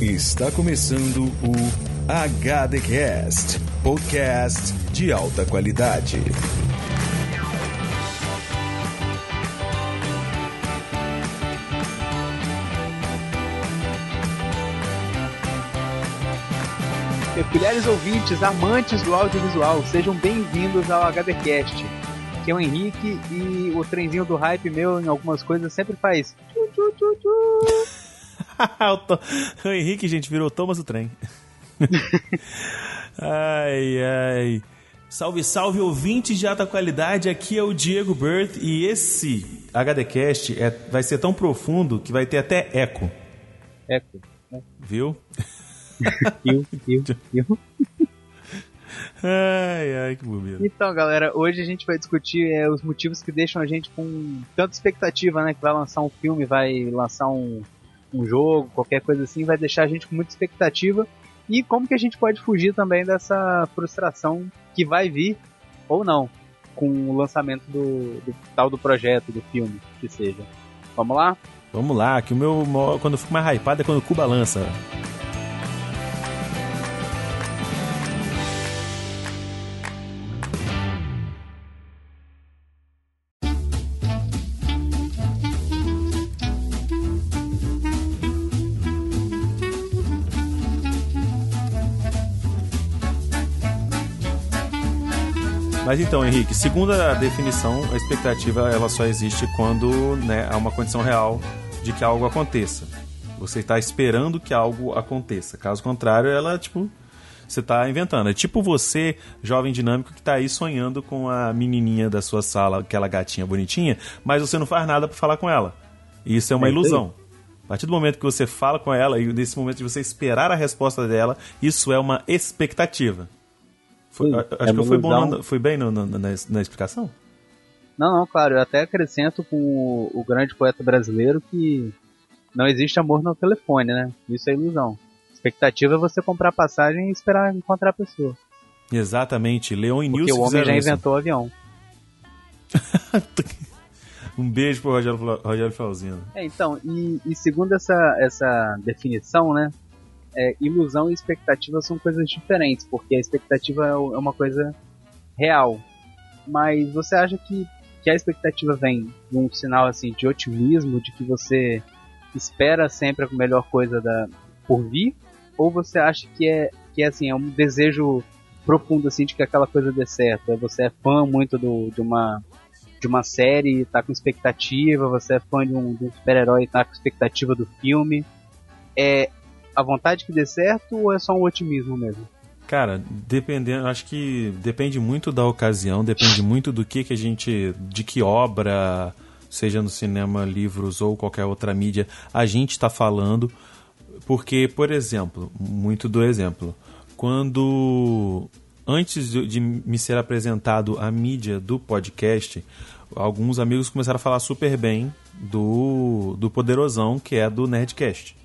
Está começando o HDcast, podcast de alta qualidade. Peculiares ouvintes, amantes do audiovisual, sejam bem-vindos ao HDcast. Aqui é o Henrique e o trenzinho do hype meu em algumas coisas sempre faz. Tchu, tchu, tchu, tchu. o, to... o Henrique, gente, virou Thomas o trem. ai, ai. Salve, salve, ouvintes de alta qualidade. Aqui é o Diego Burt e esse HDcast é, vai ser tão profundo que vai ter até eco. Eco. Viu? Viu, viu, viu. Ai, ai, que bobeira. Então, galera, hoje a gente vai discutir é, os motivos que deixam a gente com tanta expectativa, né? Que vai lançar um filme, vai lançar um, um jogo, qualquer coisa assim, vai deixar a gente com muita expectativa. E como que a gente pode fugir também dessa frustração que vai vir, ou não, com o lançamento do, do tal do projeto, do filme, que seja. Vamos lá? Vamos lá, que o meu, quando eu fico mais hypado é quando o Cuba lança. Mas então, Henrique, segundo a definição, a expectativa ela só existe quando né, há uma condição real de que algo aconteça. Você está esperando que algo aconteça. Caso contrário, ela, tipo, você está inventando. É tipo você, jovem dinâmico, que está aí sonhando com a menininha da sua sala, aquela gatinha bonitinha, mas você não faz nada para falar com ela. Isso é uma é ilusão. A partir do momento que você fala com ela e nesse momento de você esperar a resposta dela, isso é uma expectativa. Foi, acho é que eu fui, bom na, fui bem no, no, na, na, explicação? Não, não, claro. Eu até acrescento com o, o, grande poeta brasileiro que não existe amor no telefone, né? Isso é ilusão. Expectativa é você comprar passagem e esperar encontrar a pessoa. Exatamente. Leon e Porque Nilson o homem já isso. inventou o avião. um beijo pro Rogério, Rogério Falzino. É, então, e, e segundo essa, essa definição, né? É, ilusão e expectativa são coisas diferentes, porque a expectativa é, é uma coisa real. Mas você acha que, que a expectativa vem de um sinal assim de otimismo, de que você espera sempre a melhor coisa da, por vir? Ou você acha que é, que é assim, é um desejo profundo assim de que aquela coisa dê certo? Você é fã muito do, de uma de uma série, tá com expectativa, você é fã de um, um super-herói, tá com expectativa do filme. É, a vontade que dê certo ou é só um otimismo mesmo? Cara, dependendo, acho que depende muito da ocasião, depende muito do que que a gente, de que obra, seja no cinema, livros ou qualquer outra mídia, a gente está falando. Porque, por exemplo, muito do exemplo, quando antes de me ser apresentado a mídia do podcast, alguns amigos começaram a falar super bem do, do Poderosão, que é do Nerdcast.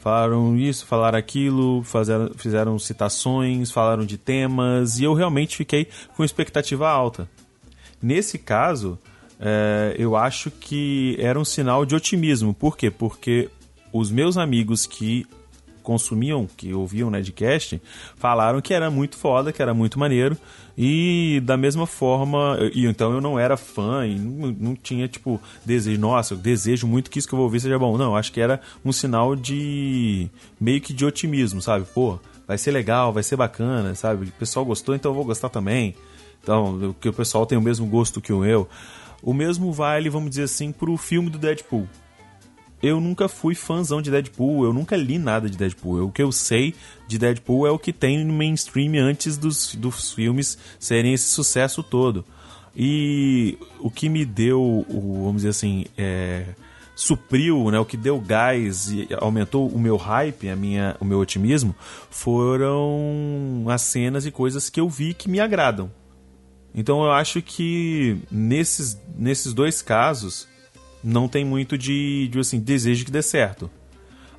Falaram isso, falaram aquilo, fizeram, fizeram citações, falaram de temas, e eu realmente fiquei com expectativa alta. Nesse caso, é, eu acho que era um sinal de otimismo. Por quê? Porque os meus amigos que consumiam, que ouviam o Nedcast, falaram que era muito foda, que era muito maneiro. E da mesma forma, e então eu não era fã e não, não, tinha, tipo, desejo, nossa, eu desejo muito que isso que eu vou ouvir seja bom. Não, acho que era um sinal de. meio que de otimismo, sabe? Pô, vai ser legal, vai ser bacana, sabe? O pessoal gostou, então eu vou gostar também. Então, que o pessoal tem o mesmo gosto que o eu. O mesmo vale, vamos dizer assim, pro filme do Deadpool eu nunca fui fãzão de Deadpool, eu nunca li nada de Deadpool. o que eu sei de Deadpool é o que tem no mainstream antes dos, dos filmes serem esse sucesso todo. E o que me deu, vamos dizer assim, é, supriu, né, o que deu gás e aumentou o meu hype, a minha, o meu otimismo, foram as cenas e coisas que eu vi que me agradam. Então eu acho que nesses, nesses dois casos não tem muito de, de assim, desejo que dê certo.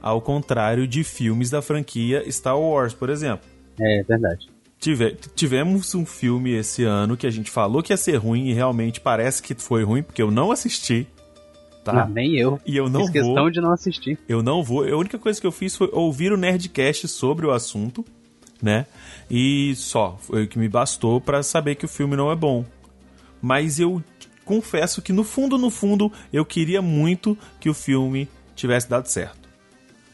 Ao contrário de filmes da franquia Star Wars, por exemplo. É verdade. Tive, tivemos um filme esse ano que a gente falou que ia ser ruim e realmente parece que foi ruim, porque eu não assisti. tá? Não, nem eu. E eu não Fiz questão vou. de não assistir. Eu não vou. A única coisa que eu fiz foi ouvir o Nerdcast sobre o assunto, né? E só. Foi o que me bastou pra saber que o filme não é bom. Mas eu confesso que no fundo, no fundo, eu queria muito que o filme tivesse dado certo.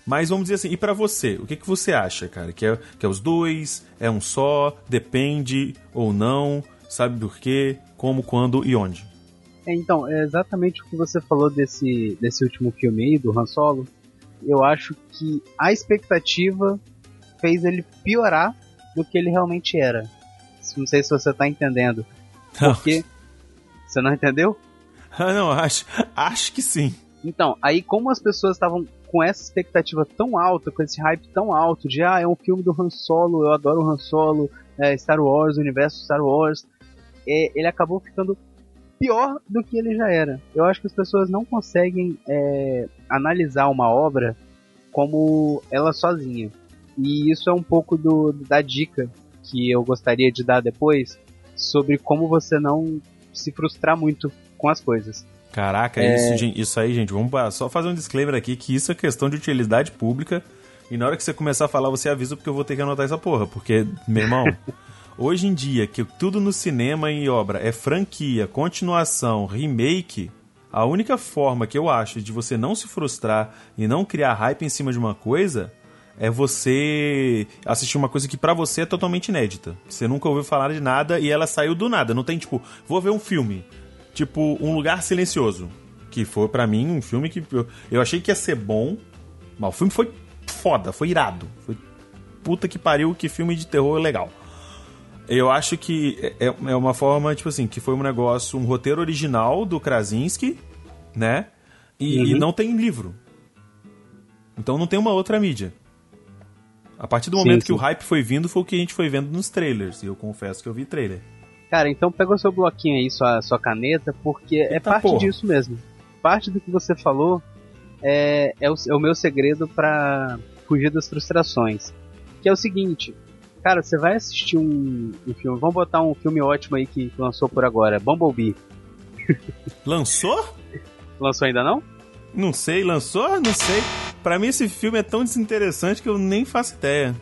Mas vamos dizer assim, e pra você? O que, que você acha, cara? Que é, que é os dois? É um só? Depende ou não? Sabe por quê? Como, quando e onde? É, então, é exatamente o que você falou desse, desse último filme aí, do Han Solo. Eu acho que a expectativa fez ele piorar do que ele realmente era. Não sei se você tá entendendo. Porque. Você não entendeu? Ah, não, acho, acho que sim. Então, aí como as pessoas estavam com essa expectativa tão alta, com esse hype tão alto de ah, é um filme do Han Solo, eu adoro o Han Solo, é, Star Wars, o universo Star Wars, é, ele acabou ficando pior do que ele já era. Eu acho que as pessoas não conseguem é, analisar uma obra como ela sozinha. E isso é um pouco do, da dica que eu gostaria de dar depois sobre como você não se frustrar muito com as coisas. Caraca, é... isso, isso aí, gente, vamos só fazer um disclaimer aqui que isso é questão de utilidade pública. E na hora que você começar a falar, você avisa porque eu vou ter que anotar essa porra. Porque, meu irmão, hoje em dia, que tudo no cinema e obra é franquia, continuação, remake, a única forma que eu acho de você não se frustrar e não criar hype em cima de uma coisa é você assistir uma coisa que para você é totalmente inédita. Você nunca ouviu falar de nada e ela saiu do nada. Não tem tipo, vou ver um filme, tipo Um Lugar Silencioso, que foi para mim um filme que eu, eu, achei que ia ser bom, mas o filme foi foda, foi irado. Foi puta que pariu, que filme de terror legal. Eu acho que é, é uma forma, tipo assim, que foi um negócio, um roteiro original do Krasinski, né? E, uhum. e não tem livro. Então não tem uma outra mídia. A partir do momento sim, sim. que o hype foi vindo, foi o que a gente foi vendo nos trailers. E eu confesso que eu vi trailer. Cara, então pega o seu bloquinho aí, sua, sua caneta, porque Eita é parte porra. disso mesmo. Parte do que você falou é, é, o, é o meu segredo para fugir das frustrações. Que é o seguinte, cara, você vai assistir um, um, filme, vamos botar um filme ótimo aí que lançou por agora, Bumblebee. Lançou? Lançou ainda não? Não sei, lançou? Não sei. Pra mim esse filme é tão desinteressante que eu nem faço ideia.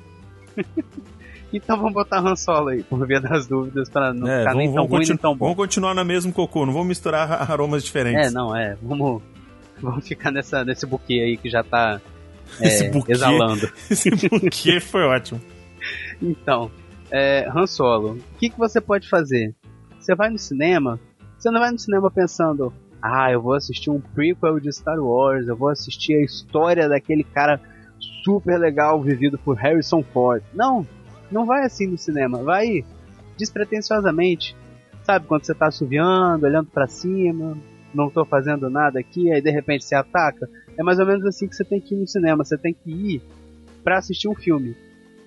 então vamos botar Han Solo aí, por via das dúvidas, pra não é, ficar vamos, nem tão ruim nem tão bom. Vamos continuar no mesmo cocô, não vamos misturar aromas diferentes. É, não, é. Vamos, vamos ficar nessa, nesse buquê aí que já tá é, esse buquê, exalando. Esse buquê foi ótimo. Então, é, Han Solo, o que, que você pode fazer? Você vai no cinema, você não vai no cinema pensando, ah, eu vou assistir um prequel de Star Wars, eu vou assistir a história daquele cara super legal vivido por Harrison Ford. Não, não vai assim no cinema, vai despretensiosamente. Sabe, quando você tá assoviando, olhando para cima, não tô fazendo nada aqui, aí de repente você ataca. É mais ou menos assim que você tem que ir no cinema, você tem que ir para assistir um filme.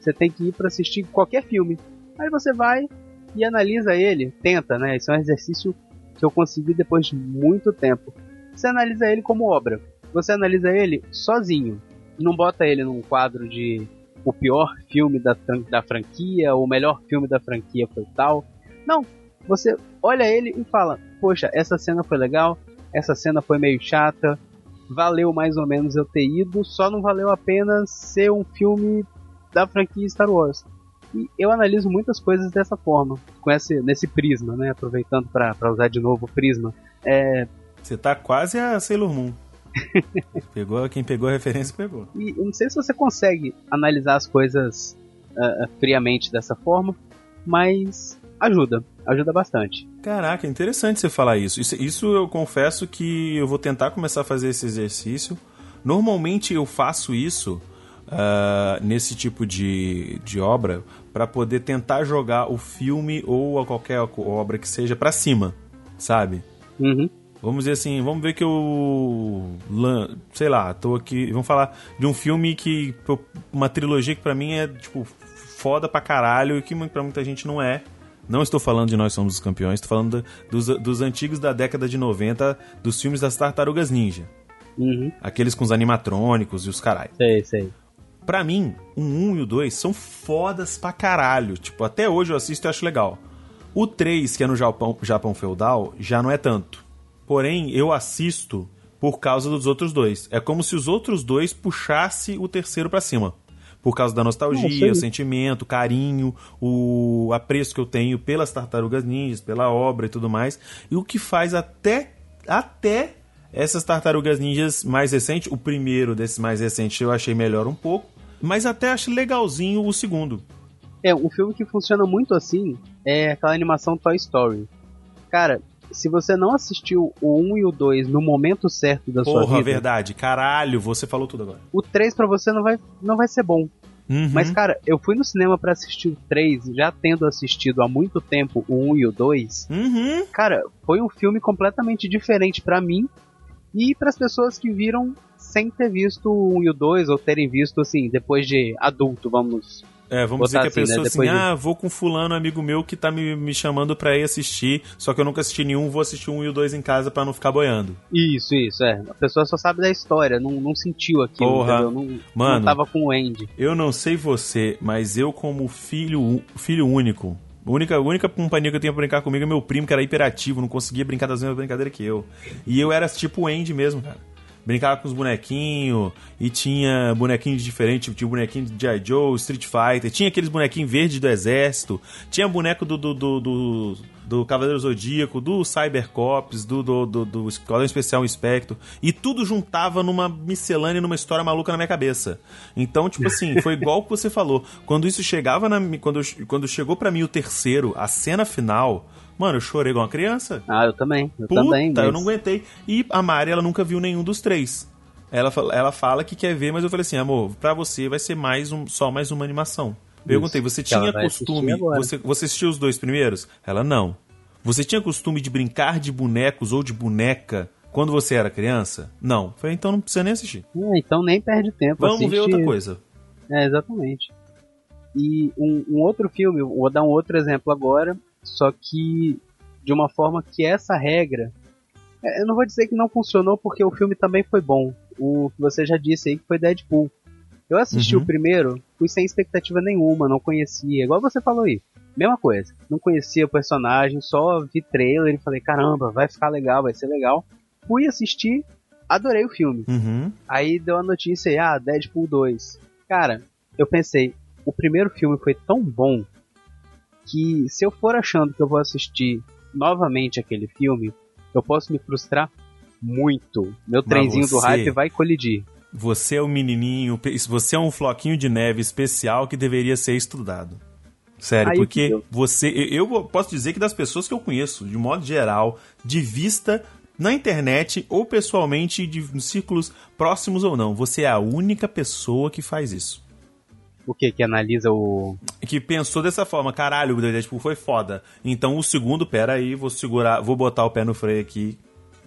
Você tem que ir para assistir qualquer filme. Aí você vai e analisa ele, tenta, né? Isso é um exercício que eu consegui depois de muito tempo. Você analisa ele como obra. Você analisa ele sozinho. Não bota ele num quadro de o pior filme da, da franquia, o melhor filme da franquia foi tal. Não. Você olha ele e fala: Poxa, essa cena foi legal, essa cena foi meio chata, valeu mais ou menos eu ter ido, só não valeu a pena ser um filme da franquia Star Wars. E eu analiso muitas coisas dessa forma, com esse, nesse prisma, né? Aproveitando para usar de novo o prisma. É... Você tá quase a Sailor Moon. pegou, quem pegou a referência pegou. E eu não sei se você consegue analisar as coisas uh, friamente dessa forma, mas ajuda, ajuda bastante. Caraca, interessante você falar isso. isso. Isso eu confesso que eu vou tentar começar a fazer esse exercício. Normalmente eu faço isso uh, nesse tipo de, de obra para poder tentar jogar o filme ou a qualquer obra que seja para cima, sabe? Uhum. Vamos dizer assim, vamos ver que eu. Sei lá, tô aqui. Vamos falar de um filme que. Uma trilogia que pra mim é, tipo, foda pra caralho e que pra muita gente não é. Não estou falando de Nós Somos os Campeões, estou falando dos, dos antigos da década de 90, dos filmes das Tartarugas Ninja. Uhum. Aqueles com os animatrônicos e os caralho. Sei, sei. Pra mim, o 1 e o 2 são fodas pra caralho. Tipo, até hoje eu assisto e acho legal. O 3, que é no Japão, Japão feudal, já não é tanto. Porém, eu assisto por causa dos outros dois. É como se os outros dois puxasse o terceiro para cima. Por causa da nostalgia, o sentimento, o carinho, o apreço que eu tenho pelas tartarugas ninjas, pela obra e tudo mais. E o que faz até, até essas tartarugas ninjas mais recentes, o primeiro desses mais recentes eu achei melhor um pouco, mas até acho legalzinho o segundo. É, um filme que funciona muito assim é aquela animação Toy Story. Cara, se você não assistiu o 1 e o 2 no momento certo da Porra, sua vida. verdade. Caralho, você falou tudo agora. O 3 para você não vai, não vai ser bom. Uhum. Mas, cara, eu fui no cinema para assistir o 3, já tendo assistido há muito tempo o 1 e o 2. Uhum. Cara, foi um filme completamente diferente para mim e para as pessoas que viram sem ter visto o 1 e o 2, ou terem visto, assim, depois de adulto, vamos é, vamos dizer que a assim, né, pessoa assim, depois de- ah, vou com fulano, amigo meu, que tá me, me chamando pra ir assistir, só que eu nunca assisti nenhum, vou assistir um e o dois em casa pra não ficar boiando. Isso, isso, é. A pessoa só sabe da história, não, não sentiu aquilo, Porra. entendeu? Não, Mano. não tava com o Andy. Eu não sei você, mas eu como filho, filho único, a única, a única companhia que eu tinha pra brincar comigo é meu primo, que era hiperativo, não conseguia brincar das mesmas brincadeiras que eu. E eu era tipo o Andy mesmo, cara. Brincava com os bonequinhos e tinha bonequinhos diferentes, tinha bonequinho de G.I. Joe, Street Fighter, tinha aqueles bonequinhos verdes do exército, tinha boneco do, do, do, do, do Cavaleiro Zodíaco, do Cybercops, do, do, do, do Esquadrão Especial Inspector, e tudo juntava numa miscelânea, numa história maluca na minha cabeça. Então, tipo assim, foi igual o que você falou. Quando isso chegava na quando, quando chegou pra mim o terceiro, a cena final, mano, eu chorei igual uma criança. Ah, eu também, eu Puta, também. eu mas- não aguentei. E a Mari, ela nunca viu nenhum dos três. Ela, fala- ela fala que quer ver, mas eu falei assim, amor, pra você vai ser mais um, só mais uma animação. Perguntei, você tinha costume. Você, você assistiu os dois primeiros? Ela não. Você tinha costume de brincar de bonecos ou de boneca quando você era criança? Não. Falei, então não precisa nem assistir. É, então nem perde tempo. Vamos ver outra coisa. É, exatamente. E um, um outro filme, eu vou dar um outro exemplo agora, só que de uma forma que essa regra. é, Eu não vou dizer que não funcionou porque o filme também foi bom. O que você já disse aí que foi Deadpool. Eu assisti Uhum. o primeiro, fui sem expectativa nenhuma, não conhecia, igual você falou aí. Mesma coisa. Não conhecia o personagem, só vi trailer e falei, caramba, vai ficar legal, vai ser legal. Fui assistir, adorei o filme. Uhum. Aí deu a notícia aí, ah, Deadpool 2. Cara, eu pensei, o primeiro filme foi tão bom que se eu for achando que eu vou assistir novamente aquele filme, eu posso me frustrar muito. Meu trenzinho do você- hype vai colidir. Você é um menininho, você é um floquinho de neve especial que deveria ser estudado. Sério, Aí, porque você. Eu posso dizer que das pessoas que eu conheço, de modo geral, de vista na internet ou pessoalmente, de círculos próximos ou não, você é a única pessoa que faz isso. O que? Que analisa o. Que pensou dessa forma, caralho, o Deadpool foi foda. Então o segundo, pera aí, vou segurar, vou botar o pé no freio aqui,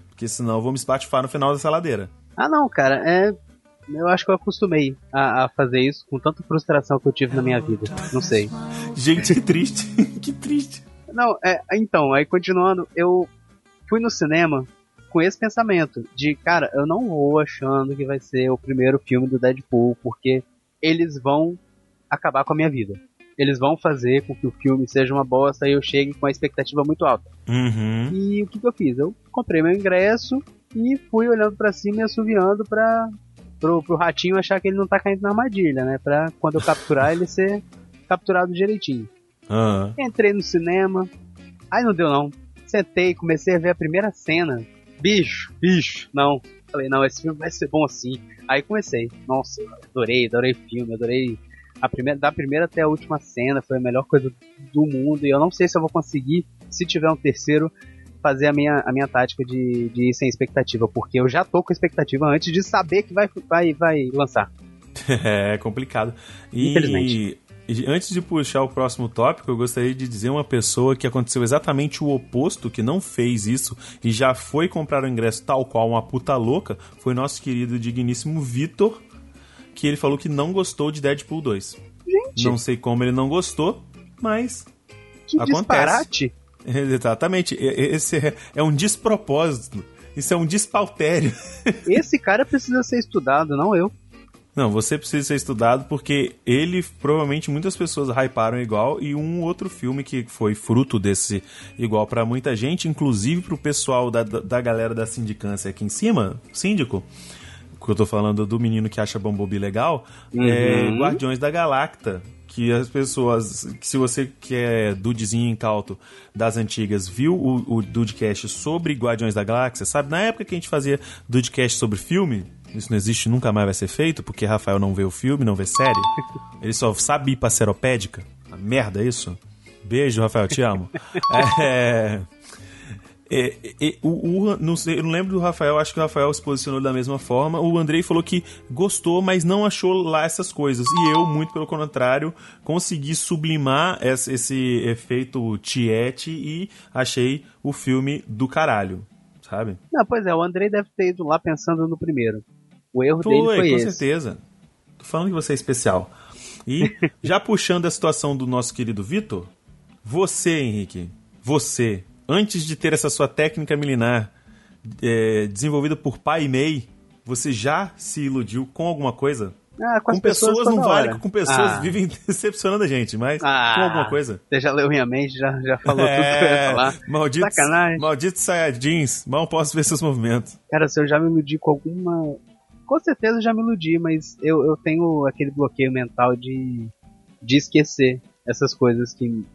porque senão eu vou me espatifar no final dessa ladeira. Ah, não, cara, é. Eu acho que eu acostumei a, a fazer isso com tanta frustração que eu tive na minha vida. Não sei. Gente, que triste, que triste. Não, é, então, aí continuando, eu fui no cinema com esse pensamento de, cara, eu não vou achando que vai ser o primeiro filme do Deadpool, porque eles vão acabar com a minha vida. Eles vão fazer com que o filme seja uma bosta e eu chegue com a expectativa muito alta. Uhum. E o que, que eu fiz? Eu comprei meu ingresso e fui olhando pra cima e assoviando pra, pro, pro ratinho achar que ele não tá caindo na armadilha, né? Pra quando eu capturar ele ser capturado direitinho. Aham. Entrei no cinema, aí não deu não. Sentei, comecei a ver a primeira cena. Bicho, bicho, não. Falei, não, esse filme vai ser bom assim. Aí comecei. Nossa, adorei, adorei o filme, adorei a primeira, da primeira até a última cena, foi a melhor coisa do mundo. E eu não sei se eu vou conseguir, se tiver um terceiro, fazer a minha, a minha tática de, de ir sem expectativa, porque eu já tô com expectativa antes de saber que vai, vai, vai lançar. É complicado. E, Infelizmente. e antes de puxar o próximo tópico, eu gostaria de dizer uma pessoa que aconteceu exatamente o oposto, que não fez isso e já foi comprar o ingresso tal qual uma puta louca, foi nosso querido digníssimo Vitor, que ele falou que não gostou de Deadpool 2. Gente, Não sei como ele não gostou, mas que acontece. disparate! exatamente, esse é- é um despropósito. Isso é um despautério. Esse cara precisa ser estudado, não eu. Não, você precisa ser estudado porque ele, provavelmente, muitas pessoas hyparam igual e um outro filme que foi fruto desse igual para muita gente, inclusive pro pessoal da, da galera da sindicância aqui em cima, síndico, que eu tô falando do menino que acha Bumblebee legal, é uhum. é Guardiões da Galacta que as pessoas, que se você que é dudezinho incauto das antigas, viu o, o Dudecast sobre Guardiões da Galáxia, sabe? Na época que a gente fazia Dudecast sobre filme, isso não existe, nunca mais vai ser feito, porque Rafael não vê o filme, não vê série. Ele só sabe ir pra seropédica. A merda é isso? Beijo, Rafael, te amo. é... É, é, o, o, não sei, eu não lembro do Rafael, acho que o Rafael se posicionou da mesma forma. O Andrei falou que gostou, mas não achou lá essas coisas. E eu, muito pelo contrário, consegui sublimar esse, esse efeito tiete e achei o filme do caralho, sabe? Não, pois é, o Andrei deve ter ido lá pensando no primeiro. O erro foi, dele foi com esse. Com certeza. Tô falando que você é especial. E já puxando a situação do nosso querido Vitor, você, Henrique, você antes de ter essa sua técnica milenar é, desenvolvida por pai e mei, você já se iludiu com alguma coisa? Ah, com, com pessoas, pessoas não vale, com pessoas ah. vivem decepcionando a gente, mas ah, com alguma coisa. Você já leu minha mente, já, já falou é, tudo que eu ia falar. Maldito, Sacanagem. Maldito Saiyajins, mal posso ver seus movimentos. Cara, se eu já me iludi com alguma. Com certeza já me iludi, mas eu, eu tenho aquele bloqueio mental de, de esquecer essas coisas que,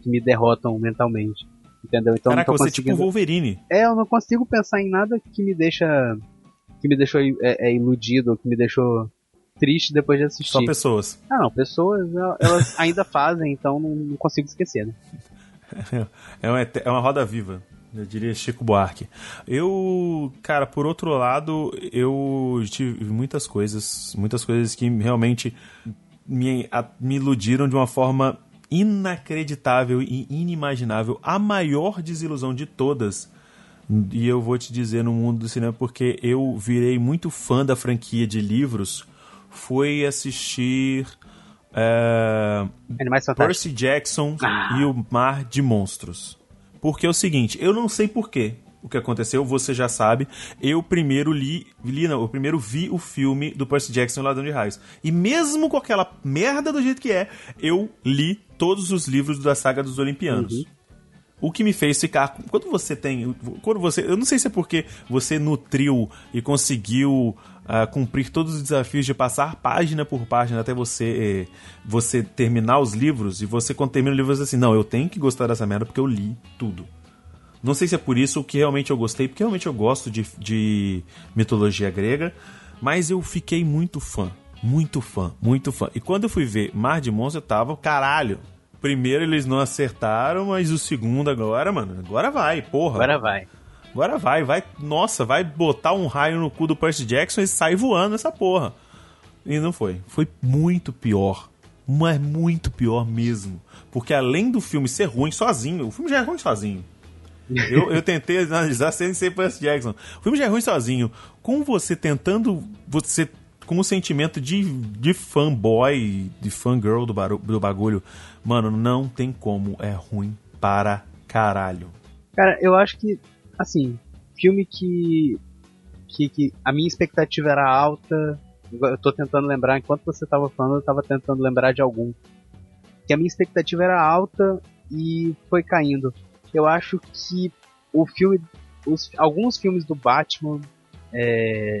que me derrotam mentalmente. Entendeu? Então Caraca, você conseguindo... é tipo um Wolverine. É, eu não consigo pensar em nada que me deixa. que me deixou é, é, iludido, que me deixou triste depois de assistir. Só pessoas. Ah, não, pessoas elas ainda fazem, então não, não, consigo esquecer, né? É uma, é uma roda viva. Eu diria Chico Buarque. Eu, cara, por outro lado, eu tive muitas coisas, muitas coisas que realmente me, me iludiram de uma forma inacreditável e inimaginável, a maior desilusão de todas. E eu vou te dizer no mundo do cinema porque eu virei muito fã da franquia de livros. Foi assistir é, Percy Jackson ah. e o Mar de Monstros. Porque é o seguinte, eu não sei porquê, o que aconteceu, você já sabe. Eu primeiro li, li não, eu primeiro vi o filme do Percy Jackson, o Ladrão de Raios. E mesmo com aquela merda do jeito que é, eu li todos os livros da saga dos Olimpianos. Uhum. O que me fez ficar. Quando você tem. Quando você. Eu não sei se é porque você nutriu e conseguiu uh, cumprir todos os desafios de passar página por página até você eh, você terminar os livros. E você, quando termina o livro, você assim: não, eu tenho que gostar dessa merda porque eu li tudo. Não sei se é por isso que realmente eu gostei, porque realmente eu gosto de, de mitologia grega, mas eu fiquei muito fã. Muito fã, muito fã. E quando eu fui ver Mar de Monstros, eu tava, caralho. Primeiro eles não acertaram, mas o segundo agora, mano, agora vai, porra. Agora vai. Agora vai, vai. Nossa, vai botar um raio no cu do Percy Jackson e sai voando essa porra. E não foi. Foi muito pior. Mas muito pior mesmo. Porque além do filme ser ruim sozinho, o filme já é ruim sozinho. Eu, eu tentei analisar sem ser Percy Jackson. O filme já é ruim sozinho. Com você tentando. Você com o sentimento de, de fanboy, de fangirl do, do bagulho. Mano, não tem como. É ruim para caralho. Cara, eu acho que. Assim, filme que. Que, que a minha expectativa era alta. Eu tô tentando lembrar, enquanto você tava falando, eu tava tentando lembrar de algum. Que a minha expectativa era alta e foi caindo eu acho que o filme, os, alguns filmes do Batman, é,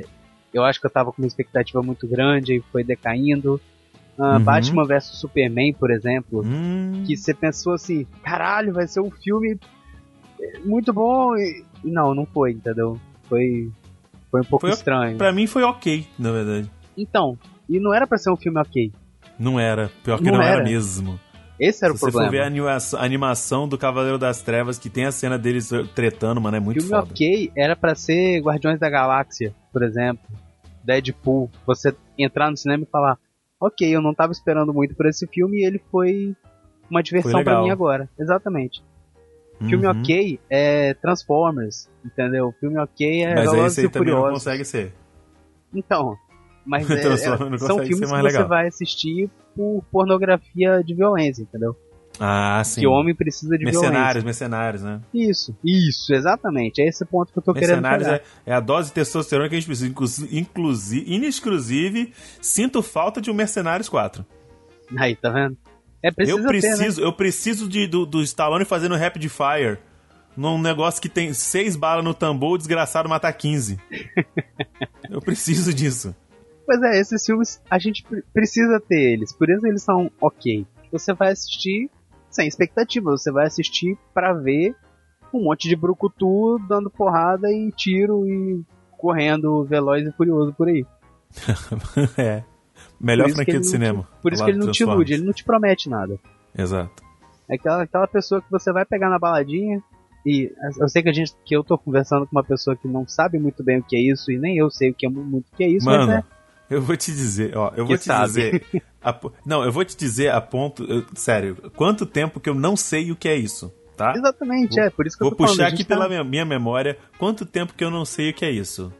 eu acho que eu tava com uma expectativa muito grande e foi decaindo. Uh, uhum. Batman vs Superman, por exemplo, uhum. que você pensou assim, caralho, vai ser um filme muito bom e não, não foi, entendeu? Foi foi um pouco foi, estranho. Para mim foi ok, na verdade. então, e não era para ser um filme ok. Não era, pior que não, não era. era mesmo. Esse era Se o problema. Se você for ver a animação do Cavaleiro das Trevas, que tem a cena deles tretando, mano, é muito filme foda. ok era para ser Guardiões da Galáxia, por exemplo. Deadpool. Você entrar no cinema e falar, ok, eu não tava esperando muito por esse filme e ele foi uma diversão para mim agora. Exatamente. Uhum. Filme ok é Transformers, entendeu? Filme ok é Mas Velozes esse aí também não consegue ser. Então, mas é, é, são filmes que você vai assistir por pornografia de violência, entendeu? Ah, sim. Que o homem precisa de mercenários, violência. Mercenários, né? Isso, isso, exatamente. É esse ponto que eu tô querendo Mercenários é, é a dose de testosterona que a gente precisa. Inclusive, inexclusive, sinto falta de um Mercenários 4. Aí, tá vendo? É preciso eu ter, né? preciso, eu preciso de, do, do Stallone fazendo Rapid Fire. Num negócio que tem seis balas no tambor, o desgraçado matar 15. eu preciso disso. Pois é, esses filmes a gente pre- precisa ter eles, por isso eles são ok. Você vai assistir sem expectativa, você vai assistir pra ver um monte de brucutu dando porrada e tiro e correndo veloz e furioso por aí. é. Melhor franquia de cinema. te- Por isso que ele não te ilude, ele não te promete nada. Exato. É aquela, aquela pessoa que você vai pegar na baladinha e eu sei que a gente que eu tô conversando com uma pessoa que não sabe muito bem o que é isso e nem eu sei o que é mu- muito o que é isso, Mano, mas é eu vou te dizer, ó, eu Que vou te sabe. dizer. a não, eu vou te dizer a ponto. eu- sério, quanto tempo que eu não sei o que é isso, tá? exatamente, é, por isso que Vou eu falando, puxar gente aqui tá- pela minha, memória quanto tempo que eu não sei o que é isso.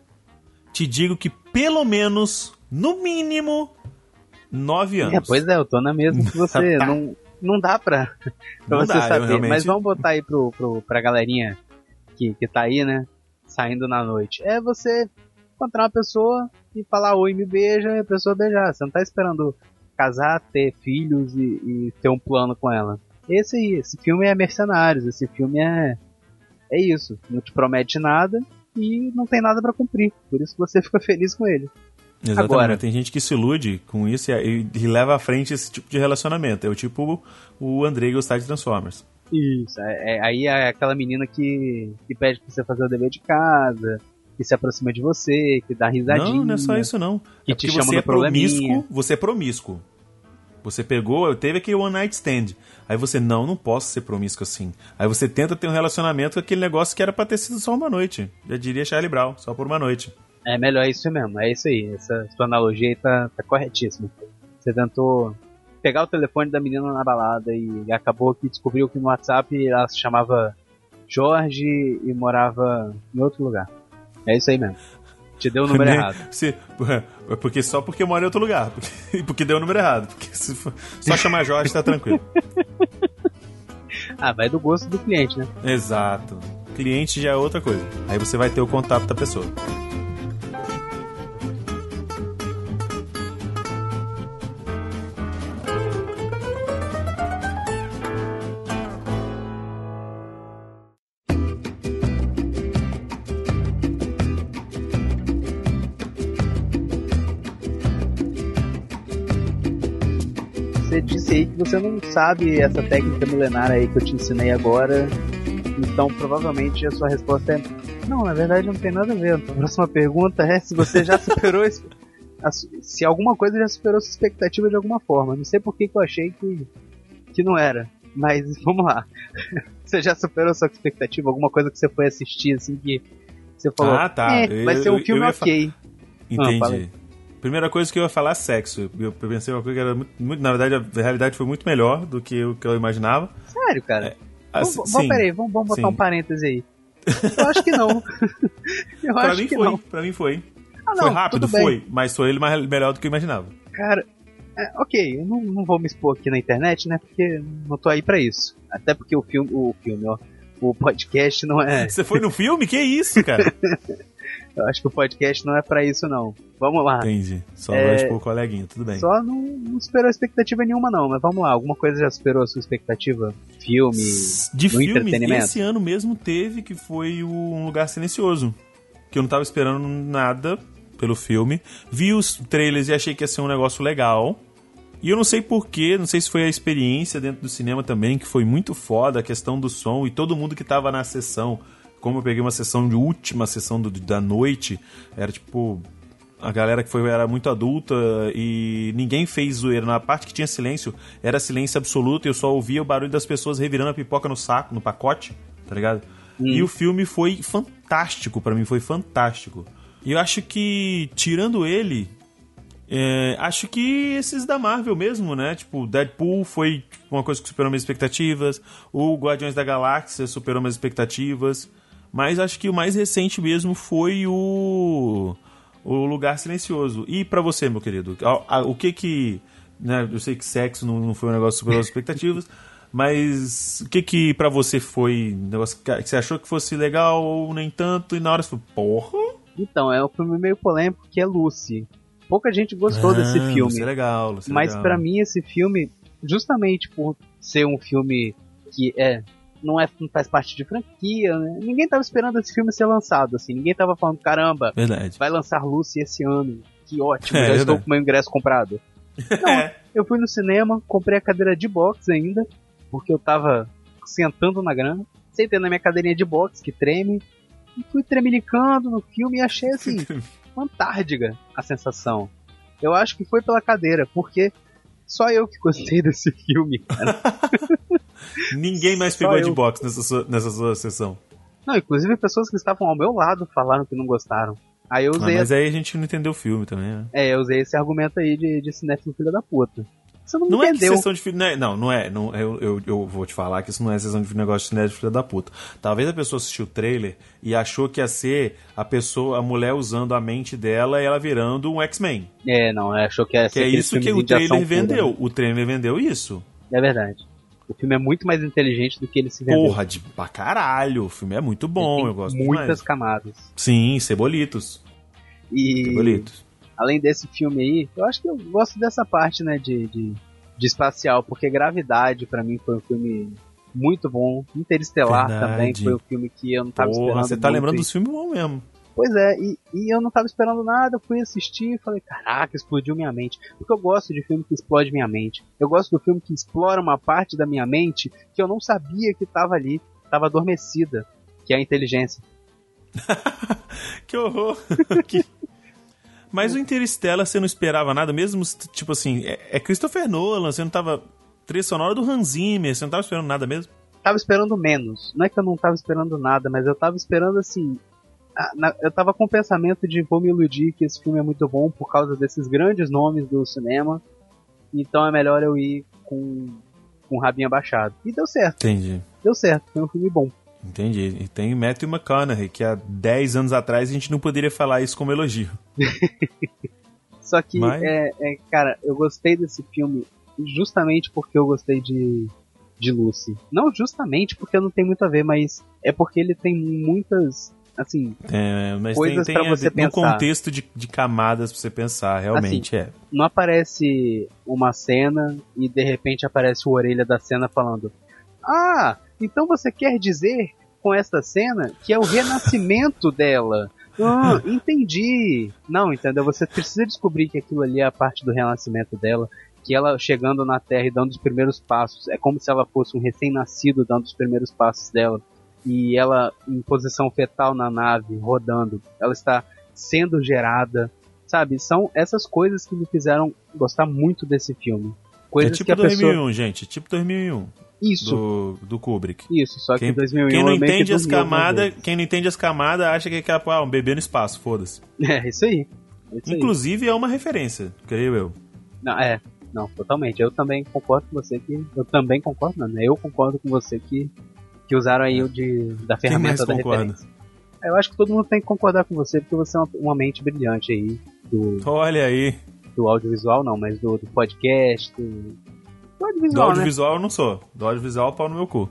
Te digo que pelo menos, no mínimo, nove anos. É, pois é, eu tô na mesma que você. Tá. não, não dá pra, pra Não você dá, saber. realmente- Mas vamos botar aí pro, pro, pra galerinha que, que tá aí, né? Saindo na noite. É você encontrar uma pessoa e falar oi, me beija, e a pessoa beijar. Você não tá esperando casar, ter filhos e, e ter um plano com ela. Esse aí, esse filme é Mercenários, esse filme é. É isso. Não te promete nada e não tem nada pra cumprir. Por isso que você fica feliz com ele. Exatamente. Agora- Tem gente que se ilude com isso e, e leva à frente esse tipo de relacionamento. É o tipo o Andrei gostar de Transformers. Isso, é, é- aí é aquela menina que, que pede pra você fazer o dever de casa, que se aproxima de você, que dá risadinha. Não, não é só isso não. Que é te chama você é promíscuo, você é promíscuo. Você pegou, teve aquele one night stand. Aí você, não, não posso ser promíscuo assim. Aí você tenta ter um relacionamento com aquele negócio que era pra ter sido só uma noite. Já diria Charlie Brown, só por uma noite. É melhor isso mesmo, é isso aí. Essa sua analogia aí tá, tá corretíssima. Você tentou pegar o telefone da menina na balada e acabou que descobriu que no WhatsApp ela se chamava Jorge e morava em outro lugar. É isso aí mesmo. Te deu o número errado. Se, é porque só porque eu moro em outro lugar. Porque, porque deu o número errado. Porque se for- só chamar Jorge tá tranquilo. Ah, vai do gosto do cliente, né? Exato. Cliente já é outra coisa. Aí você vai ter o contato da pessoa. Sabe essa técnica milenar aí que eu te ensinei agora. Então provavelmente a sua resposta é. Não, na verdade não tem nada a ver. A próxima pergunta é se você já superou esse- a se alguma coisa já superou sua expectativa de alguma forma. Não sei por que, que eu achei que, que não era. Mas vamos lá. Você já superou sua expectativa? Alguma coisa que você foi assistir assim que você falou. Ah, tá. "É, vai Eu- ser um filme eu ok. Entendi. fala aí. Primeira coisa que eu ia falar, sexo. Eu pensei uma coisa que era muito, muito- Na verdade, a realidade foi muito melhor do que o que eu imaginava. Sério, cara. Assim, vamos, vamos, peraí, vamos, vamos botar sim. um parêntese aí. Eu acho que não. Eu Pra acho mim que foi, não. pra mim foi. Ah, foi não, rápido? tudo bem. Foi, mas foi ele mais, melhor do que eu imaginava. Cara, é, ok, eu não, não vou me expor aqui na internet, né? Porque não tô aí pra isso. Até porque o filme, o filme, ó, o podcast não é. Você foi no filme? Que isso, cara? Eu acho que o podcast não é pra isso, não. Vamos lá. Entendi. Só É, vai expor o coleguinha, tudo bem. Só não, não superou expectativa nenhuma, não. Mas vamos lá, alguma coisa já superou a sua expectativa? Filme, De filme, esse ano mesmo teve, que foi o Um Lugar Silencioso. Que eu não tava esperando nada pelo filme. Vi os trailers e achei que ia ser um negócio legal. E eu não sei porquê, não sei se foi a experiência dentro do cinema também, que foi muito foda a questão do som e todo mundo que tava na sessão. Como eu peguei uma sessão de última sessão do- da noite, era tipo. A galera que foi era muito adulta e ninguém fez zoeira. Na parte que tinha silêncio, era silêncio absoluto e eu só ouvia o barulho das pessoas revirando a pipoca no saco, no pacote, tá ligado? E o filme foi fantástico pra mim, foi fantástico. E eu acho que, tirando ele, é, acho que esses da Marvel mesmo, né? Tipo, Deadpool foi uma coisa que superou minhas expectativas. O Guardiões da Galáxia superou minhas expectativas. Mas acho que o mais recente mesmo foi o o Lugar Silencioso. E pra você, meu querido, o que que, né, eu sei que sexo não, não foi um negócio superou as expectativas, Mas o que que pra você foi? Negócio que você achou que fosse legal ou nem tanto? E na hora você falou, porra? Então, é um filme meio polêmico que é Lucy. Pouca gente gostou ah, desse filme. Lucy é legal, Lucy é mas para mim esse filme, justamente por ser um filme que é não, é, não faz parte de franquia, né? Ninguém tava esperando esse filme ser lançado, assim. Ninguém tava falando, caramba, Verdade. vai lançar Lucy esse ano. Que ótimo, É, já estou com meu ingresso comprado. Não, eu fui no cinema, comprei a cadeira de box ainda, porque eu tava sentando na grana. Sentei na minha cadeirinha de box, que treme, e fui tremelicando no filme e achei assim, fantástica a sensação. Eu acho que foi pela cadeira, porque só eu que gostei desse filme, cara. Ninguém mais pegou box nessa sua, nessa sua sessão. Não, inclusive pessoas que estavam ao meu lado falaram que não gostaram. Aí eu Ah, usei, mas aí a gente não entendeu o filme também, né? é, eu usei esse argumento aí de, de cinéfilo filho da puta. Você não, Não é que sessão de filme. Não, é- não, não é. Não, eu, eu, eu vou te falar que isso não é sessão de negócio de cinema de filha da puta. Talvez a pessoa assistiu o trailer e achou que ia ser a pessoa, a mulher usando a mente dela e ela virando um X-Men. É, não, achou que ia Que ser é aquele isso que o trailer pura, vendeu. né? O trailer vendeu isso. É verdade. O filme é muito mais inteligente do que ele se vendeu. Porra, de pra caralho. O filme é muito bom, eu gosto muitas demais. camadas. Sim, cebolitos. E Cebolitos. além desse filme aí, eu acho que eu gosto dessa parte, né, de, de, de espacial, porque Gravidade pra mim foi um filme muito bom. Interestelar Verdade. também foi um filme que eu não tava Porra, esperando. você tá muito. lembrando dos filmes bom mesmo. Pois é, e, e eu não tava esperando nada, fui assistir e falei, caraca, explodiu minha mente. Porque eu gosto de filme que explode minha mente. Eu gosto do filme que explora uma parte da minha mente que eu não sabia que tava ali, tava adormecida, que é a inteligência. Que horror. Que- Mas o Interstellar você não esperava nada, mesmo, tipo assim, é, é Christopher Nolan, você não tava. Trilha sonora do Hans Zimmer, você não tava esperando nada mesmo? Tava esperando menos. Não é que eu não tava esperando nada, mas eu tava esperando assim. A- na- Eu tava com o pensamento de vou me iludir que esse filme é muito bom por causa desses grandes nomes do cinema. Então é melhor eu ir com, com o rabinho abaixado. E deu certo, Entendi. deu certo, foi um filme bom. Entendi. E tem Matthew McConaughey, que há 10 anos atrás a gente não poderia falar isso como elogio. Só que, Mas- é, é, cara, eu gostei desse filme justamente porque eu gostei de, de Lucy. Não justamente porque não tem muito a ver, mas é porque ele tem muitas, assim, É, mas Coisas tem, tem pra a você pensar. contexto de, de camadas pra você pensar, realmente é. não aparece uma cena e de repente aparece o orelha da cena falando: Ah, então você quer dizer com essa cena que é o renascimento dela? Ah, entendi. Não, entendeu? Você precisa descobrir que aquilo ali é a parte do renascimento dela. Que ela chegando na Terra e dando os primeiros passos. É como se ela fosse um recém-nascido dando os primeiros passos dela. E ela em posição fetal na nave, rodando. Ela está sendo gerada sabe? São essas coisas que me fizeram gostar muito desse filme. É Coisas tipo que a 2001, pessoa. gente. Tipo 2001 Isso, do, do Kubrick. isso. Só Quem, que 2001 quem não que entende as camadas, quem não entende as camadas acha que é aquela, ah, um bebê no espaço, foda-se. É, isso aí. É isso aí. Inclusive é uma referência, creio eu. Não, é, não, totalmente. Eu também concordo com você que. Eu também concordo, não, né? Eu concordo com você que, que usaram aí o de, da ferramenta da concorda? referência. Eu acho que todo mundo tem que concordar com você, porque você é uma, uma mente brilhante aí do, Olha aí. do audiovisual, não, mas do, do podcast, do, do Do audiovisual, né? audiovisual eu não sou. Do audiovisual, pau no meu cu.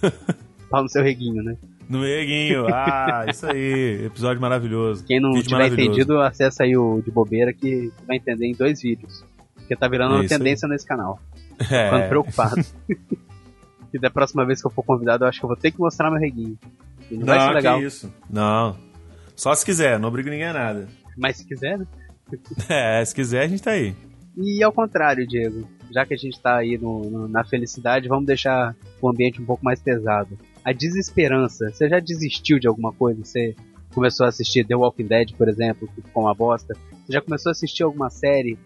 Fala no seu reguinho, né? No meiguinho. Ah, isso aí. Episódio maravilhoso. Quem não Vídeo tiver entendido, acessa aí o de bobeira que vai entender em dois vídeos. Porque tá virando É uma isso aí. tendência nesse canal. Ficando É. preocupado. E da próxima vez que eu for convidado, eu acho que eu vou ter que mostrar meu reguinho. E não, vai ser Não, legal. que isso. Não. Só se quiser, não obrigo ninguém a nada. Mas se quiser, né? É, se quiser, a gente tá aí. E ao contrário, Diego, já que a gente tá aí no, no- na felicidade, vamos deixar o ambiente um pouco mais pesado. A desesperança. Você já desistiu de alguma coisa? Você começou a assistir The Walking Dead, por exemplo, que ficou uma bosta. Você já começou a assistir alguma série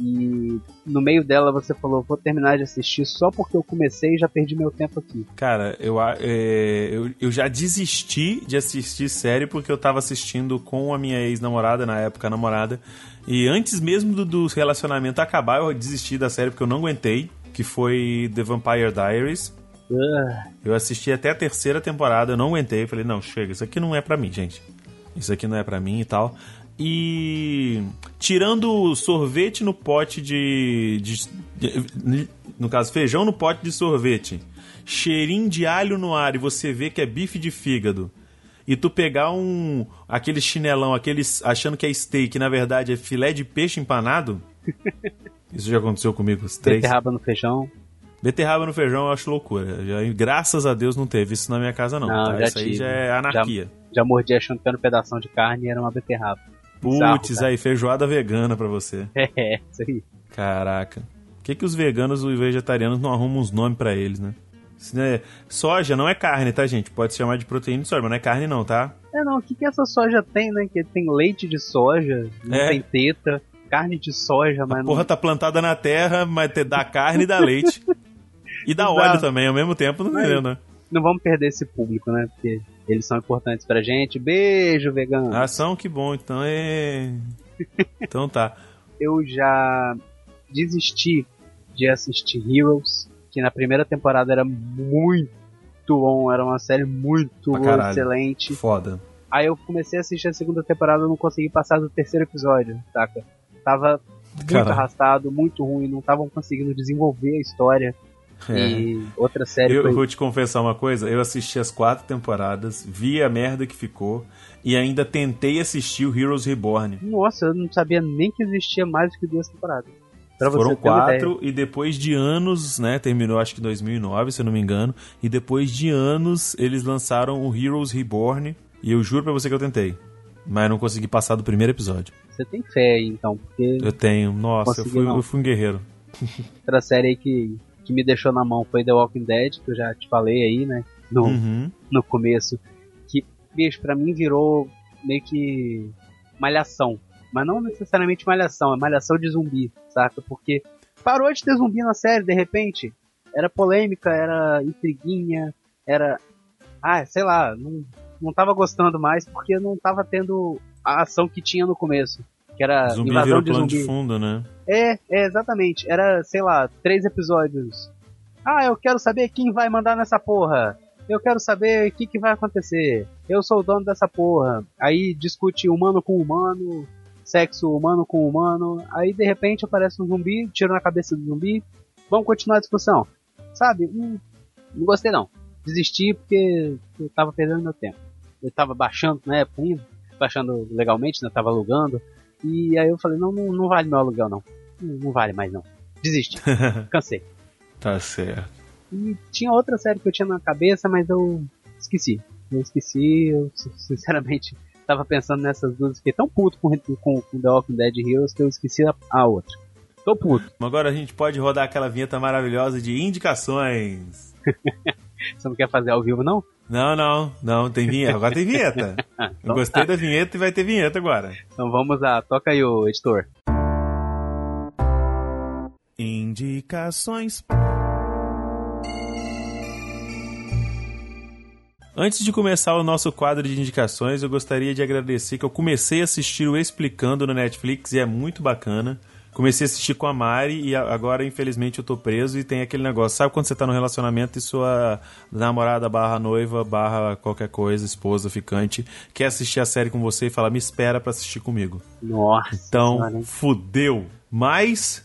e no meio dela você falou, vou terminar de assistir só porque eu comecei e já perdi meu tempo aqui. Cara, eu, é, eu, eu já desisti de assistir série porque eu tava assistindo com a minha ex-namorada, na época namorada. E antes mesmo do, do relacionamento acabar, eu desisti da série porque eu não aguentei. Que foi The Vampire Diaries. Ah, Eu assisti até a terceira temporada, eu não aguentei. Falei, não, chega, isso aqui não é pra mim, gente. Isso aqui não é pra mim e tal. E tirando sorvete no pote de, de- de- no caso, feijão no pote de sorvete, cheirinho de alho no ar e você vê que é bife de fígado, e tu pegar um aquele chinelão, aqueles achando que é steak, na verdade é filé de peixe empanado. Isso já aconteceu comigo, os três. Beterraba no feijão. Beterraba no feijão eu acho loucura. Já, graças a Deus não teve isso na minha casa, não. Não, tá? já Isso aí tive. já é anarquia. Já mordi achando que era um pedação de carne e era uma beterraba. Putz, aí, feijoada vegana pra você. É, isso aí. Caraca. Por que, que os veganos e vegetarianos não arrumam uns nomes pra eles, né? Né? Soja não é carne, tá, gente? Pode se chamar de proteína de soja, mas não é carne, não, tá? É, não, o que, que essa soja tem, né? Que tem leite de soja, não É. tem teta, carne de soja, mas A porra tá plantada na terra, mas te- dá carne e dá leite. E dá Exato. óleo também, ao mesmo tempo, não entendeu, né? não, não vamos perder esse público, né? Porque eles são importantes pra gente. Beijo, vegano. Ação, que bom, então é. Então tá. Eu já desisti de assistir Heroes, que na primeira temporada era muito bom, era uma série muito caralho. excelente. Foda. Aí eu comecei a assistir a segunda temporada e não consegui passar do terceiro episódio, saca? Tava muito Caralho. arrastado, muito ruim, não estavam conseguindo desenvolver a história. É. E outra série Eu foi... vou te confessar uma coisa, eu assisti as quatro temporadas, vi a merda que ficou e ainda tentei assistir o Heroes Reborn. Nossa, eu não sabia nem que existia mais do que duas temporadas. Pra Foram quatro e depois de anos, né, terminou acho que em 2009, se eu não me engano, e depois de anos eles lançaram o Heroes Reborn e eu juro pra você que eu tentei, mas não consegui passar do primeiro episódio. Você tem fé aí, então, porque Eu tenho, nossa, eu fui, eu fui um guerreiro. outra série aí que, que me deixou na mão foi The Walking Dead, que eu já te falei aí, né? No, Uhum. no começo. Que, bicho, pra mim virou meio que malhação. Mas não necessariamente malhação, é malhação de zumbi, saca? Porque parou de ter zumbi na série, de repente. Era polêmica, era intriguinha, era. Ah, sei lá, não, não tava gostando mais porque não tava tendo a ação que tinha no começo. Que era Zumbi invasão de zumbi. de fundo, né? É, é, exatamente. Era, sei lá, três episódios. Ah, eu quero saber quem vai mandar nessa porra. Eu quero saber o que, que vai acontecer. Eu sou o dono dessa porra. Aí discute humano com humano, sexo humano com humano. Aí de repente aparece um zumbi, tira na cabeça do zumbi. Vamos continuar a discussão. Sabe? Hum, não gostei não. Desisti porque eu tava perdendo meu tempo. Eu tava baixando na época ainda, baixando legalmente, né? Tava alugando. E aí eu falei, não, não, não vale meu aluguel não. Não, não vale mais não. Desisti. Cansei. Tá certo. E tinha outra série que eu tinha na cabeça, mas eu esqueci. Eu esqueci, eu sin- sinceramente tava pensando nessas duas. Fiquei tão puto com, com, com The Walking Dead Heroes que eu esqueci a, a outra. Tô puto. Agora a gente pode rodar aquela vinheta maravilhosa de indicações. Você não quer fazer ao vivo, não? Não, não, não, tem vinheta. Agora tem vinheta. Eu gostei da vinheta e vai ter vinheta agora. Então vamos lá, toca aí o editor. Indicações. Antes de começar o nosso quadro de indicações, eu gostaria de agradecer que eu comecei a assistir o Explicando no Netflix e é muito bacana. Comecei a assistir com a Mari e agora, infelizmente, eu tô preso e tem aquele negócio. Sabe quando você tá no relacionamento e sua namorada barra noiva barra qualquer coisa, esposa, ficante, quer assistir a série com você e fala, me espera pra assistir comigo. Nossa. Então, senhora, fudeu. Mas,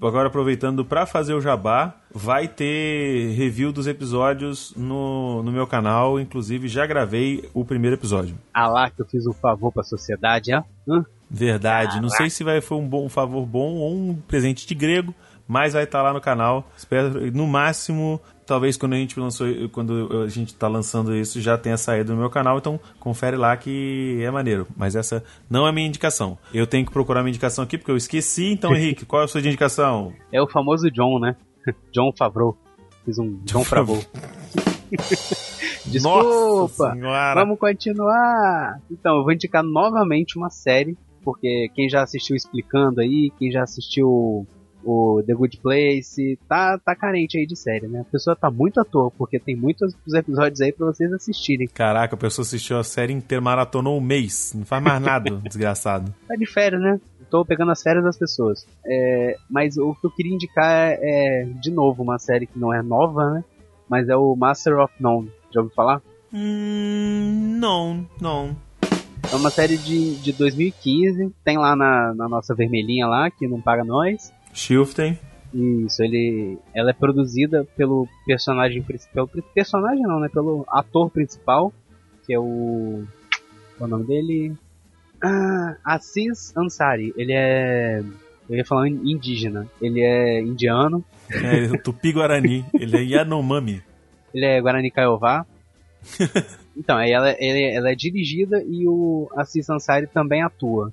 agora aproveitando pra fazer o jabá, vai ter review dos episódios no, no meu canal. Inclusive, já gravei o primeiro episódio. Ah lá que eu fiz um favor pra sociedade, ó. Hã? Verdade. Não sei se vai foi um, bom, um favor bom ou um presente de grego, mas vai estar lá no canal. Espero, no máximo, talvez quando a gente lançou, quando a gente tá lançando isso, já tenha saído no meu canal. Então, confere lá que é maneiro. Mas essa não é minha indicação. Eu tenho que procurar minha indicação aqui porque eu esqueci. Então, Henrique, qual é a sua indicação? É o famoso John, né? John Favreau. Fiz um John Favreau. Desculpa. Vamos continuar. Então, eu vou indicar novamente uma série, porque quem já assistiu Explicando aí, quem já assistiu o The Good Place, tá, tá carente aí de série, né? A pessoa tá muito à toa, porque tem muitos episódios aí pra vocês assistirem. Caraca, a pessoa assistiu a série inteira, maratonou um mês. Não faz mais nada, desgraçado. Tá de férias, né? Tô pegando as férias das pessoas. É, mas o que eu queria indicar é, é, de novo, uma série que não é nova, né? Mas é o Master of None. Já ouviu falar? Hum, não, não. É uma série de, de 2015. Tem lá na, na nossa vermelhinha lá, que não paga nós. Shifting. Isso, ele, ela é produzida pelo personagem principal, personagem não, né, pelo ator principal, que é o, qual é o nome dele? Ah, Assis Ansari. Ele é, eu ia falar indígena. Ele é indiano. É, Tupi-Guarani. ele é Yanomami. Ele é Guarani Kaiowá. então, aí ela, ela é dirigida e o Assis Ansari também atua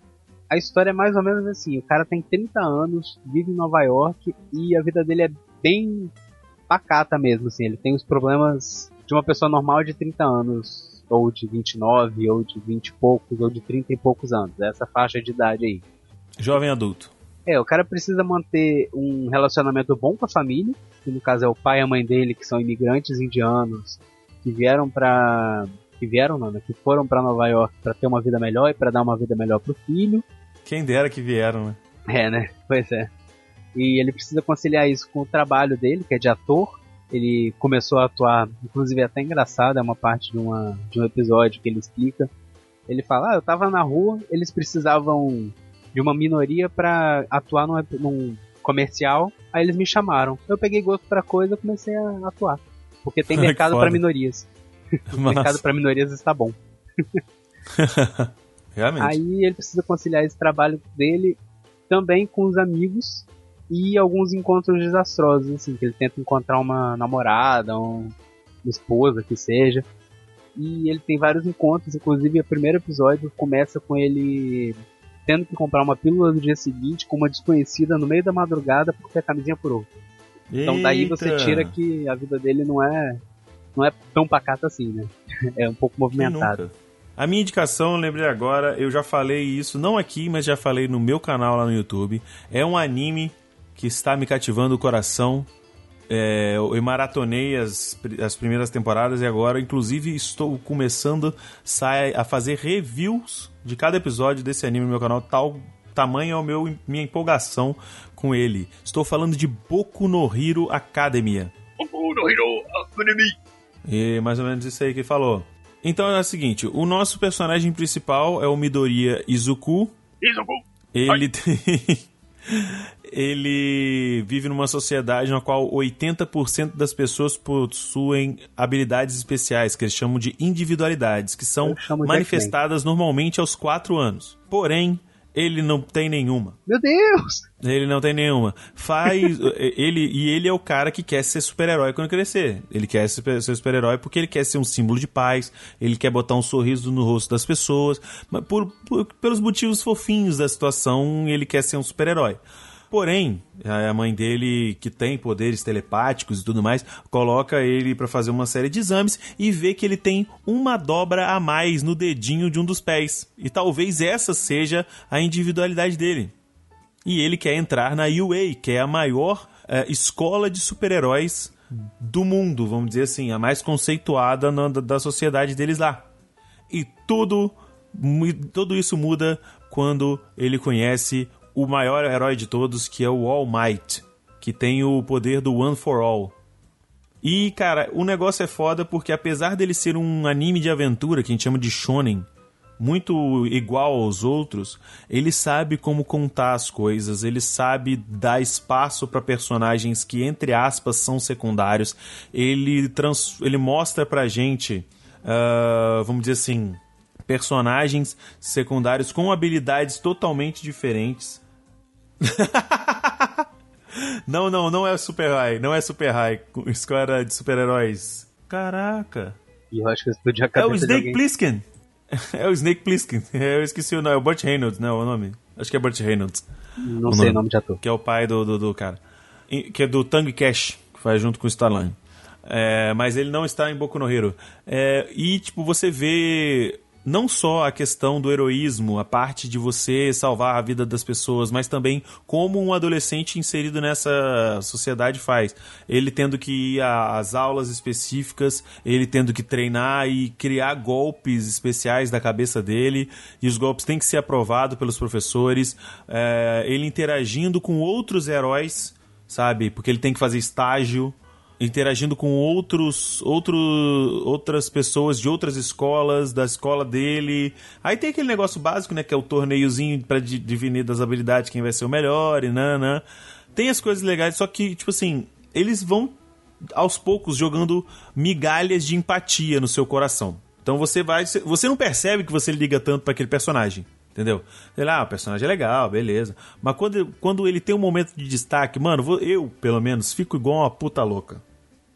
a história é mais ou menos assim: o cara tem 30 anos, vive em Nova York e a vida dele é bem pacata mesmo, assim. Ele tem os problemas de uma pessoa normal de 30 anos, ou de 29, ou de 20 e poucos, ou de 30 e poucos anos. Essa faixa de idade aí. Jovem adulto. É, o cara precisa manter um relacionamento bom com a família, que no caso é o pai e a mãe dele, que são imigrantes indianos, que vieram pra. que vieram, não, né? Que foram para Nova York para ter uma vida melhor e para dar uma vida melhor pro filho. Quem dera que vieram, né? É, né? Pois é. E ele precisa conciliar isso com o trabalho dele, que é de ator. Ele começou a atuar, inclusive é até engraçado, é uma parte de, uma, de um episódio que ele explica. Ele fala: Ah, eu tava na rua, eles precisavam de uma minoria para atuar num, num, comercial, aí eles me chamaram. Eu peguei gosto pra coisa e comecei a atuar. Porque tem mercado para minorias. o mercado para minorias está bom. Realmente. Aí ele precisa conciliar esse trabalho dele também com os amigos e alguns encontros desastrosos, assim, que ele tenta encontrar uma namorada, um, uma esposa, que seja. E ele tem vários encontros, inclusive o primeiro episódio começa com ele tendo que comprar uma pílula no dia seguinte com uma desconhecida no meio da madrugada porque a camisinha furou. Então daí você tira que a vida dele não é não é tão pacata assim, né? É um pouco movimentada. A minha indicação, lembrei agora, eu já falei isso, não aqui, mas já falei no meu canal lá no YouTube. É um anime que está me cativando o coração. É, eu maratonei as, as primeiras temporadas e agora, inclusive, estou começando a fazer reviews de cada episódio desse anime no meu canal. Tal tamanho é o meu, minha empolgação com ele. Estou falando de Boku no Hero Academia. Boku no Hero Academy. E mais ou menos isso aí que ele falou. Então é o seguinte, o nosso personagem principal é o Midoriya Izuku. Izuku! Ele tem... ele vive numa sociedade na qual 80% das pessoas possuem habilidades especiais, que eles chamam de individualidades, que são manifestadas normalmente aos 4 anos. Porém, ele não tem nenhuma. Meu Deus! Ele não tem nenhuma. Faz. ele E ele é o cara que quer ser super-herói quando crescer. Ele quer ser, super-herói porque ele quer ser um símbolo de paz, ele quer botar um sorriso no rosto das pessoas. Mas por, por pelos motivos fofinhos da situação, ele quer ser um super-herói. Porém, a mãe dele, que tem poderes telepáticos e tudo mais, coloca ele para fazer uma série de exames e vê que ele tem uma dobra a mais no dedinho de um dos pés. E talvez essa seja a individualidade dele. E ele quer entrar na UA, que é a maior uh, escola de super-heróis do mundo, vamos dizer assim, a mais conceituada na, da sociedade deles lá. E tudo, tudo isso muda quando ele conhece o maior herói de todos, que é o All Might, que tem o poder do One for All. E, cara, o negócio é foda porque apesar dele ser um anime de aventura, que a gente chama de shonen, muito igual aos outros, ele sabe como contar as coisas, ele sabe dar espaço para personagens que, entre aspas, são secundários. Ele, trans, ele mostra pra gente, uh, vamos dizer assim, personagens secundários com habilidades totalmente diferentes não, não, não é Super High. Não é Super High. Escola de super-heróis. Caraca. E eu acho que eu explodi a cabeça É o Snake Plissken. É o Snake Plissken. Eu esqueci o nome. É o Burt Reynolds, não é o nome? Acho que é Burt Reynolds. Não o sei o nome de ator. Que é o pai do, do, do cara. Que é do Tang Cash, que faz junto com o Stallone. É, mas ele não está em Boku no Hero. É, e, tipo, você vê não só a questão do heroísmo, a parte de você salvar a vida das pessoas, mas também como um adolescente inserido nessa sociedade faz. Ele tendo que ir às aulas específicas, ele tendo que treinar e criar golpes especiais da cabeça dele, e os golpes têm que ser aprovados pelos professores, é, ele interagindo com outros heróis, sabe? Porque ele tem que fazer estágio interagindo com outros, outro, outras pessoas de outras escolas, da escola dele. Aí tem aquele negócio básico, né, que é o torneiozinho para dividir das habilidades quem vai ser o melhor e nanã. tem as coisas legais, só que, tipo assim, eles vão aos poucos jogando migalhas de empatia no seu coração. Então você vai. Você não percebe que você liga tanto para aquele personagem. Entendeu? Sei lá, o personagem é legal, beleza. Mas quando, quando ele tem um momento de destaque, mano, eu, pelo menos, fico igual uma puta louca.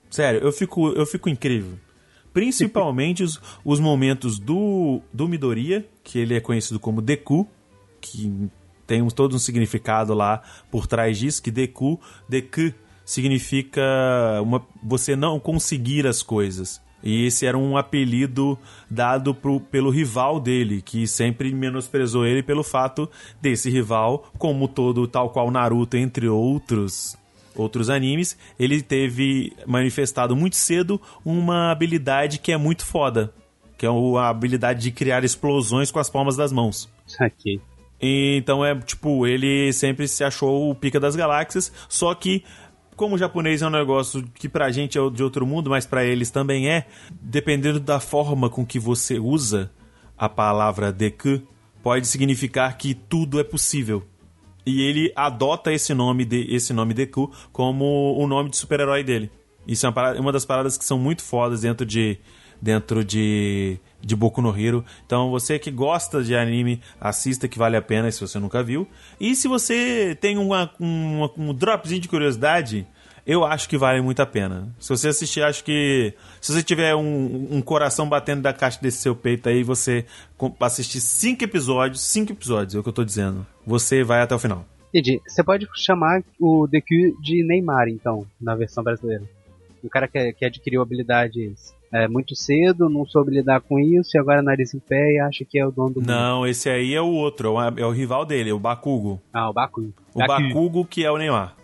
Sério, eu fico, eu fico incrível. Principalmente os, os momentos do, do Midoriya, que ele é conhecido como Deku, que tem todo um significado lá por trás disso, que Deku, Deku significa uma, você não conseguir as coisas. E esse era um apelido dado pro, pelo rival dele, que sempre menosprezou ele pelo fato desse rival, como todo, tal qual Naruto, entre outros outros animes, ele teve manifestado muito cedo uma habilidade que é muito foda, que é a habilidade de criar explosões com as palmas das mãos. Aqui. Então é tipo, ele sempre se achou o pica das galáxias, só que como o japonês é um negócio que pra gente é de outro mundo, mas para eles também é, dependendo da forma com que você usa a palavra deku, pode significar que tudo é possível. E ele adota esse nome de esse nome Deku como o nome de super-herói dele. Isso é uma, parada, uma das paradas que são muito fodas dentro de dentro de de Boku no Hero. Então, você que gosta de anime, assista que vale a pena se você nunca viu. E se você tem uma, uma, um dropzinho de curiosidade, eu acho que vale muito a pena. Se você assistir, acho que. Se você tiver um, um coração batendo da caixa desse seu peito aí, você assistir cinco episódios, cinco episódios, é o que eu tô dizendo. Você vai até o final. Entendi. Você pode chamar o DQ de Neymar, então, na versão brasileira. Um cara que, que adquiriu habilidades é, muito cedo, não soube lidar com isso e agora é nariz em pé e acha que é o dono do mundo. Não, esse aí é o outro, é o, é rival dele, o Bakugo. Ah, o Bakugo. O Bakugo que é o Neymar.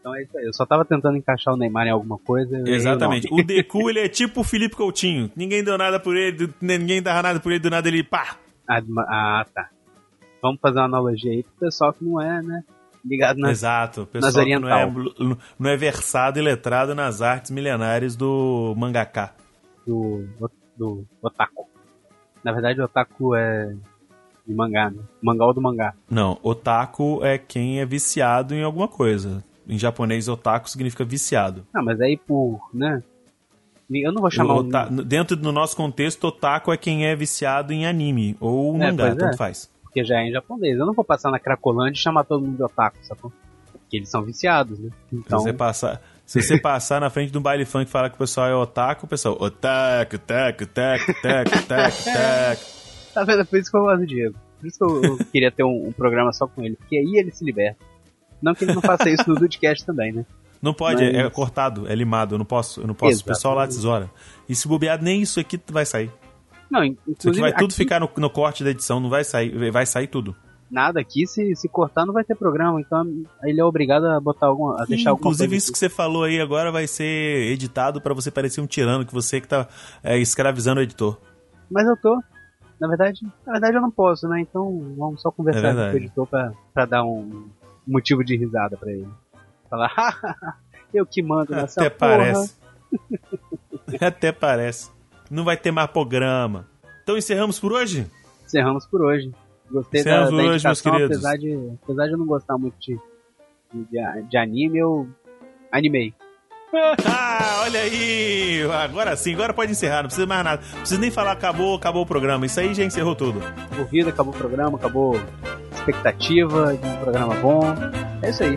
Então é isso aí. Eu só tava tentando encaixar o Neymar em alguma coisa. Exatamente. O, o Deku, ele é tipo o Felipe Coutinho. Ninguém deu nada por ele, ninguém dava nada por ele, do nada ele pá. Ah, ah, tá. Vamos fazer uma analogia aí pro pessoal que não é, né? Ligado nas, Exato, pessoal nas oriental. Não é, não é versado e letrado nas artes milenares do mangaká do, do otaku. Na verdade, o otaku é de mangá, né? Mangá ou do mangá. Não, otaku é quem é viciado em alguma coisa. Em japonês, otaku significa viciado. Ah, mas aí por, né? Eu não vou chamar ota... um... Dentro do nosso contexto, otaku é quem é viciado em anime ou é, mangá, tanto é. faz. Porque já é em japonês. Eu não vou passar na Cracolândia e chamar todo mundo de otaku, sacou? Porque eles são viciados, né? Então... Se você passar... Se você passar na frente de um baile funk e falar que o pessoal é otaku, o pessoal, otaku, taco, taco, taco, taco, taco. Tá vendo? Por isso que eu gosto do Diego. Por isso que eu, eu queria ter um, um, programa só com ele. Porque aí ele se liberta. Não que ele não faça isso no Dudcast também, né? Não pode, Mas... é, cortado, é limado. Eu não posso, eu não posso. O pessoal lá tesoura. E se bobear, nem isso aqui vai sair. Não, inclusive. Aqui vai tudo ficar no, no corte da edição, não vai sair. Vai sair tudo nada aqui, se, se cortar não vai ter programa, então ele é obrigado a botar alguma, a deixar alguma Inclusive isso que você falou aí agora vai ser editado para você parecer um tirano, que você que tá é, escravizando o editor. Mas eu tô. Na verdade, na verdade eu não posso, né? Então vamos só conversar é com o editor pra, pra dar um motivo de risada para ele. Falar, eu que mando nessa Até porra. parece. Até parece. Não vai ter mais programa. Então encerramos por hoje? Encerramos por hoje. Gostei da, da indicação, apesar de, apesar de eu não gostar muito de, de, de anime, eu animei. ah, olha aí! Agora sim, agora pode encerrar, não precisa mais nada. Não precisa nem falar acabou, acabou o programa. Isso aí já encerrou tudo. Corrida, acabou o programa, acabou a expectativa de um programa bom. É isso aí.